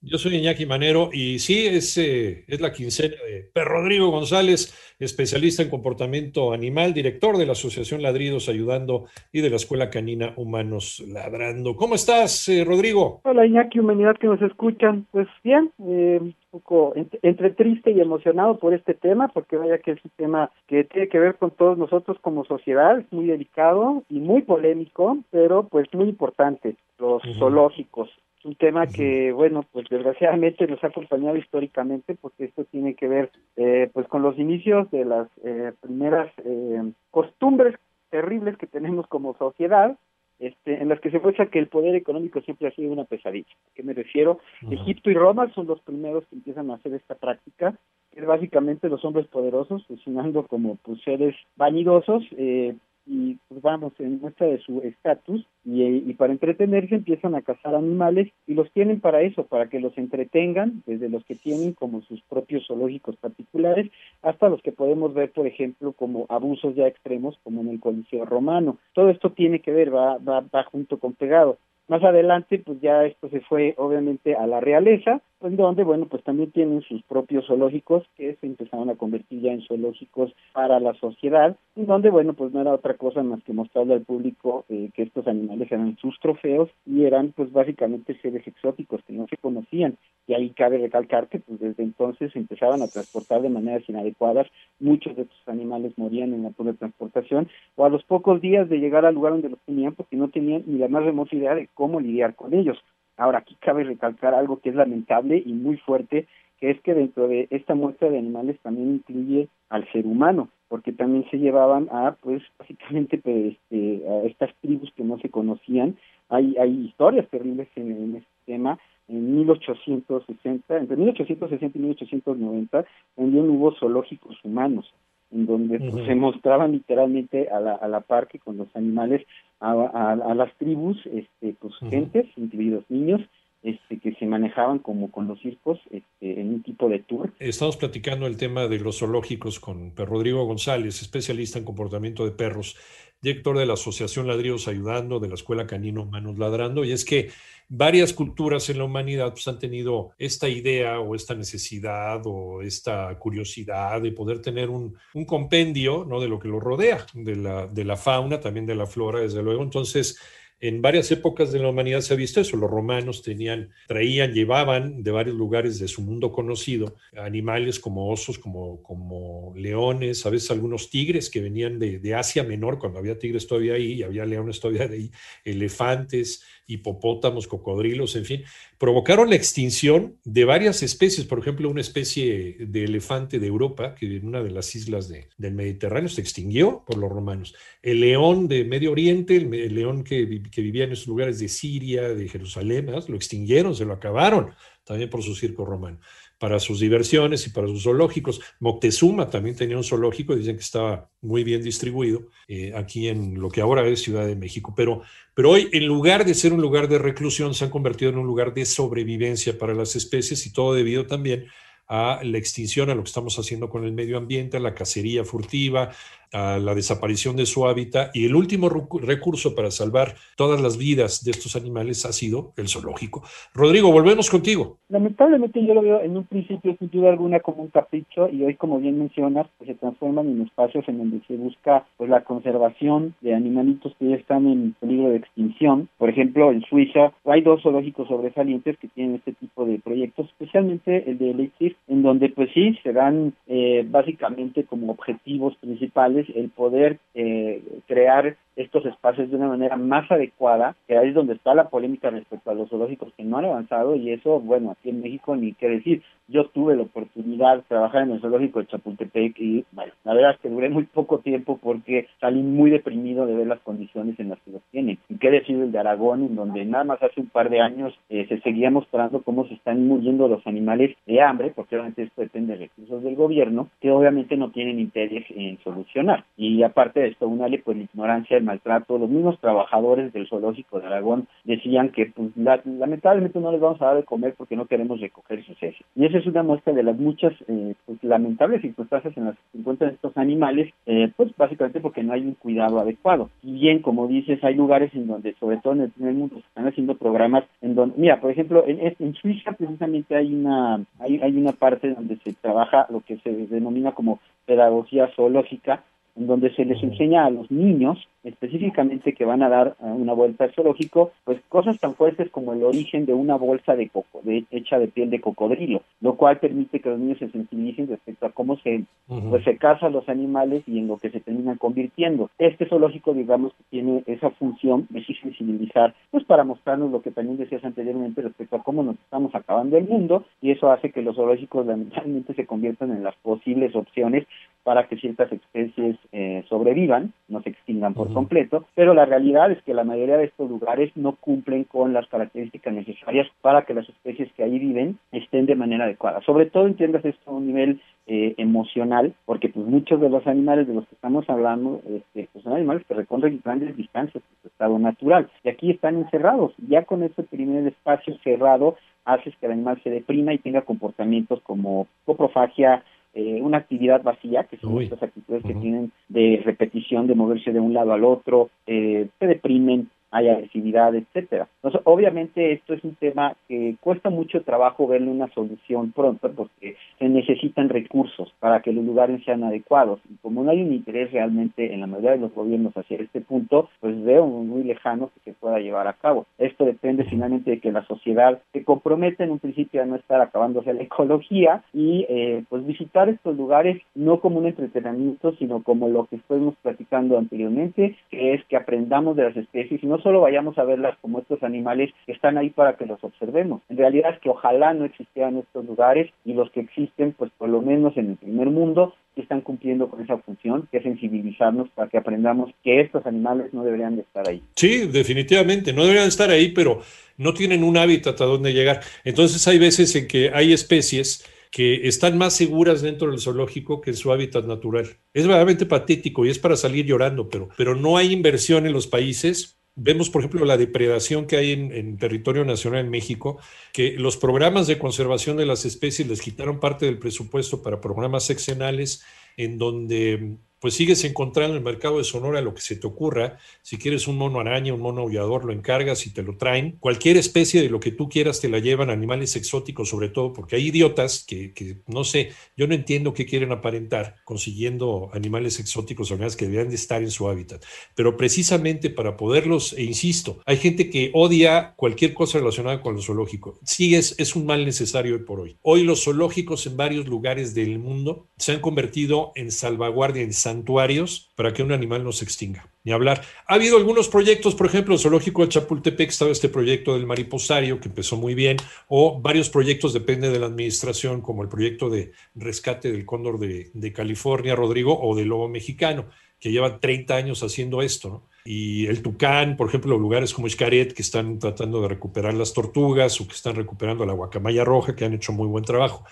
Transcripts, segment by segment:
Yo soy Iñaki Manero y sí, es, eh, es la quincena de Rodrigo González, especialista en comportamiento animal, director de la Asociación Ladridos Ayudando y de la Escuela Canina Humanos Ladrando. ¿Cómo estás, eh, Rodrigo? Hola, Iñaki, humanidad que nos escuchan. Pues bien, eh, un poco entre, triste y emocionado por este tema, porque vaya que es un tema que tiene que ver con todos nosotros como sociedad, es muy delicado y muy polémico, pero pues muy importante, los zoológicos un tema que, bueno, pues desgraciadamente nos ha acompañado históricamente porque esto tiene que ver eh, pues con los inicios de las eh, primeras eh, costumbres terribles que tenemos como sociedad, este, en las que se muestra que el poder económico siempre ha sido una pesadilla. ¿A qué me refiero? Egipto y Roma son los primeros que empiezan a hacer esta práctica, que es básicamente los hombres poderosos funcionando como pues, seres vanidosos, eh, y pues vamos en muestra de su estatus y, y, para entretenerse empiezan a cazar animales y los tienen para eso, para que los entretengan, desde los que tienen como sus propios zoológicos particulares hasta los que podemos ver, por ejemplo, como abusos ya extremos como en el Coliseo Romano. Todo esto tiene que ver, va, va, va junto con pegado. Más adelante, pues ya esto se fue obviamente a la realeza, en donde, bueno, pues también tienen sus propios zoológicos que se empezaron a convertir ya en zoológicos para la sociedad, en donde, bueno, pues no era otra cosa más que mostrarle al público eh, que estos animales eran sus trofeos y eran, pues básicamente seres exóticos que no se conocían. Y ahí cabe recalcar que, pues desde entonces se empezaban a transportar de maneras inadecuadas, muchos de estos animales morían en la pura transportación o a los pocos días de llegar al lugar donde los tenían porque no tenían ni la más remota idea de cómo lidiar con ellos. Ahora, aquí cabe recalcar algo que es lamentable y muy fuerte, que es que dentro de esta muestra de animales también incluye al ser humano, porque también se llevaban a, pues, básicamente, pues, este, a estas tribus que no se conocían. Hay, hay historias terribles en, en este tema. En 1860, entre 1860 y 1890, también hubo zoológicos humanos en donde pues, se mostraban literalmente a la, a la par que con los animales a, a, las tribus, este, pues gentes, incluidos niños, este, que se manejaban como con los circos este, en un tipo de tour. Estamos platicando el tema de los zoológicos con Rodrigo González, especialista en comportamiento de perros, director de la Asociación Ladridos Ayudando, de la Escuela Canino Manos Ladrando, y es que varias culturas en la humanidad pues, han tenido esta idea o esta necesidad o esta curiosidad de poder tener un, un compendio ¿no? de lo que lo rodea, de la, de la fauna, también de la flora, desde luego. Entonces, en varias épocas de la humanidad se ha visto eso. Los romanos traían, llevaban de varios lugares de su mundo conocido animales como osos, como, leones, a veces algunos tigres que venían de, Asia Menor, cuando había tigres todavía ahí y había leones todavía ahí, elefantes, hipopótamos, cocodrilos, en fin, provocaron la extinción de varias especies. Por ejemplo, una especie de elefante de Europa, que en una de las islas de, del Mediterráneo se extinguió por los romanos. El león de Medio Oriente, el, león que, que, vivía en esos lugares de Siria, de Jerusalén, lo extinguieron, se lo acabaron, también por su circo romano para sus diversiones y para sus zoológicos. Moctezuma también tenía un zoológico, dicen que estaba muy bien distribuido eh, aquí en lo que ahora es Ciudad de México, pero, pero hoy en lugar de ser un lugar de reclusión se han convertido en un lugar de sobrevivencia para las especies y todo debido también a la extinción, a lo que estamos haciendo con el medio ambiente, a la cacería furtiva, a la desaparición de su hábitat y el último recurso para salvar todas las vidas de estos animales ha sido el zoológico. Rodrigo, volvemos contigo. Lamentablemente yo lo veo en un principio sin duda alguna como un capricho y hoy como bien mencionas pues se transforman en espacios en donde se busca pues la conservación de animalitos que ya están en peligro de extinción. Por ejemplo, en Suiza hay dos zoológicos sobresalientes que tienen este tipo de proyectos, especialmente el de Leipzig, en donde pues sí se dan eh, básicamente como objetivos principales el poder eh, crear estos espacios de una manera más adecuada, que ahí es donde está la polémica respecto a los zoológicos que no han avanzado y eso, bueno, aquí en México ni qué decir. Yo tuve la oportunidad de trabajar en el zoológico de Chapultepec y, bueno, la verdad es que duré muy poco tiempo porque salí muy deprimido de ver las condiciones en las que los tienen. Y qué decir el de Aragón, en donde nada más hace un par de años eh, se seguía mostrando cómo se están muriendo los animales de hambre, porque obviamente esto depende de recursos del gobierno, que obviamente no tienen interés en solucionar. Y aparte de esto, una pues la ignorancia, maltrato, los mismos trabajadores del zoológico de Aragón decían que pues lamentablemente no les vamos a dar de comer porque no queremos recoger sus heces. Y esa es una muestra de las muchas eh, pues, lamentables circunstancias en las que se encuentran estos animales, eh, pues básicamente porque no hay un cuidado adecuado. Y bien, como dices, hay lugares en donde, sobre todo en el primer mundo, se están haciendo programas en donde, mira, por ejemplo, en, en Suiza precisamente hay una, hay, hay una parte donde se trabaja lo que se denomina como pedagogía zoológica, en donde se les enseña a los niños específicamente que van a dar una vuelta al zoológico, pues cosas tan fuertes como el origen de una bolsa de coco, de, hecha de piel de cocodrilo, lo cual permite que los niños se sensibilicen respecto a cómo se, pues, se cazan los animales y en lo que se terminan convirtiendo. Este zoológico, digamos, tiene esa función de sensibilizar, pues para mostrarnos lo que también decías anteriormente respecto a cómo nos estamos acabando el mundo, y eso hace que los zoológicos lamentablemente se conviertan en las posibles opciones para que ciertas especies eh, sobrevivan, no se extingan por completo, pero la realidad es que la mayoría de estos lugares no cumplen con las características necesarias para que las especies que ahí viven estén de manera adecuada. Sobre todo entiendas esto a un nivel eh, emocional, porque pues muchos de los animales de los que estamos hablando este, pues son animales que recorren grandes distancias de su estado natural y aquí están encerrados. Ya con ese primer espacio cerrado haces que el animal se deprima y tenga comportamientos como coprofagia, eh, una actividad vacía, que son estas actitudes que tienen de repetición, de moverse de un lado al otro, eh, se deprimen, hay agresividad, etcétera. Entonces, obviamente esto es un tema que cuesta mucho trabajo verle una solución pronto porque se necesitan recursos para que los lugares sean adecuados. Y como no hay un interés realmente en la mayoría de los gobiernos hacia este punto, pues veo muy lejano que se pueda llevar a cabo. Esto depende finalmente de que la sociedad se comprometa en un principio a no estar acabándose la ecología y eh, pues visitar estos lugares no como un entretenimiento, sino como lo que estuvimos platicando anteriormente, que es que aprendamos de las especies y no solo vayamos a verlas como estos animales que están ahí para que los observemos. En realidad es que ojalá no existieran estos lugares y los que existen, pues por lo menos en el primer mundo, están cumpliendo con esa función, que es sensibilizarnos para que aprendamos que estos animales no deberían de estar ahí. Sí, definitivamente, no deberían estar ahí, pero no tienen un hábitat a donde llegar. Entonces hay veces en que hay especies que están más seguras dentro del zoológico que en su hábitat natural. Es verdaderamente patético y es para salir llorando, pero, pero no hay inversión en los países Vemos, por ejemplo, la depredación que hay en, territorio nacional en México, que los programas de conservación de las especies les quitaron parte del presupuesto para programas seccionales, en donde pues sigues encontrando en el mercado de Sonora lo que se te ocurra. Si quieres un mono araña, un mono aullador, lo encargas y te lo traen. Cualquier especie de lo que tú quieras te la llevan, animales exóticos sobre todo, porque hay idiotas que, no sé, yo no entiendo qué quieren aparentar consiguiendo animales exóticos o animales que deberían de estar en su hábitat. Pero precisamente para poderlos, e insisto, hay gente que odia cualquier cosa relacionada con lo zoológico. Sí, es, es un mal necesario hoy por hoy. Hoy los zoológicos en varios lugares del mundo se han convertido en salvaguardia, en santuarios para que un animal no se extinga. Ni hablar. Ha habido algunos proyectos, por ejemplo, el Zoológico de Chapultepec estaba este proyecto del mariposario que empezó muy bien, o varios proyectos, depende de la administración, como el proyecto de rescate del cóndor de, California, Rodrigo, o del lobo mexicano, que llevan 30 años haciendo esto, Y el Tucán, por ejemplo, lugares como Xcaret, que están tratando de recuperar las tortugas o que están recuperando la guacamaya roja, que han hecho muy buen trabajo.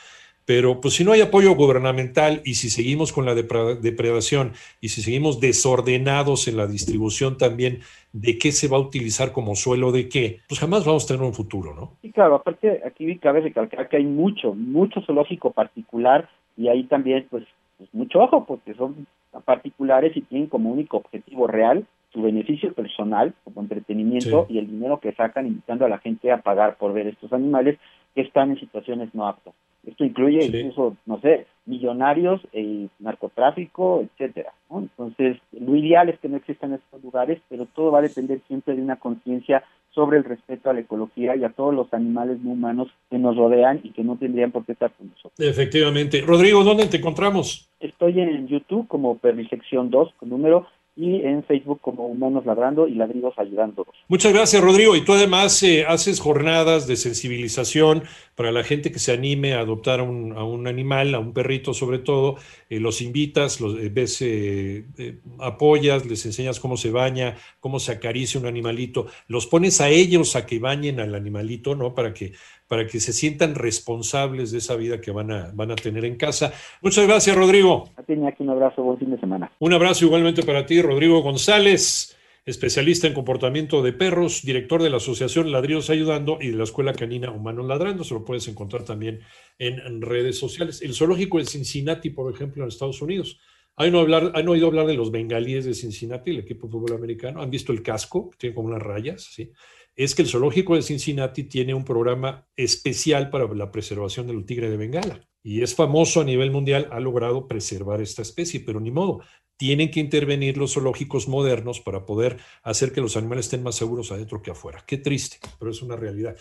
Pero pues si no hay apoyo gubernamental y si seguimos con la depredación y si seguimos desordenados en la distribución también de qué se va a utilizar como suelo de qué, pues jamás vamos a tener un futuro, ¿no? Sí, claro, aparte aquí cabe recalcar que hay mucho, mucho zoológico particular y ahí también pues, pues mucho ojo porque son particulares y tienen como único objetivo real su beneficio personal como entretenimiento y el dinero que sacan invitando a la gente a pagar por ver estos animales que están en situaciones no aptas. Esto incluye incluso, no sé, millonarios, eh, narcotráfico, etcétera. Entonces, lo ideal es que no existan estos lugares, pero todo va a depender siempre de una conciencia sobre el respeto a la ecología y a todos los animales no humanos que nos rodean y que no tendrían por qué estar con nosotros. Efectivamente. Rodrigo, ¿dónde te encontramos? Estoy en YouTube como Permisección 2 con número y en Facebook como Humanos Ladrando y Ladridos Ayudando. Muchas gracias, Rodrigo. Y tú además eh, haces jornadas de sensibilización para la gente que se anime a adoptar a un, animal, a un perrito sobre todo. Eh, los invitas, los eh, ves, apoyas, les enseñas cómo se baña, cómo se acaricia un animalito. Los pones a ellos a que bañen al animalito, ¿no? Para que para que se sientan responsables de esa vida que van a, van a tener en casa. Muchas gracias, Rodrigo. A ti, un abrazo, buen fin de semana. Un abrazo igualmente para ti, Rodrigo González especialista en comportamiento de perros, director de la Asociación Ladridos Ayudando y de la Escuela Canina Humanos Ladrando. Se lo puedes encontrar también en, redes sociales. El zoológico de Cincinnati, por ejemplo, en Estados Unidos. ¿Han oído, hablar, ¿Han oído hablar de los bengalíes de Cincinnati, el equipo de fútbol americano? ¿Han visto el casco? Tiene como unas rayas, ¿sí? Es que el zoológico de Cincinnati tiene un programa especial para la preservación del tigre de Bengala. Y es famoso a nivel mundial, ha logrado preservar esta especie, pero ni modo tienen que intervenir los zoológicos modernos para poder hacer que los animales estén más seguros adentro que afuera. Qué triste, pero es una realidad.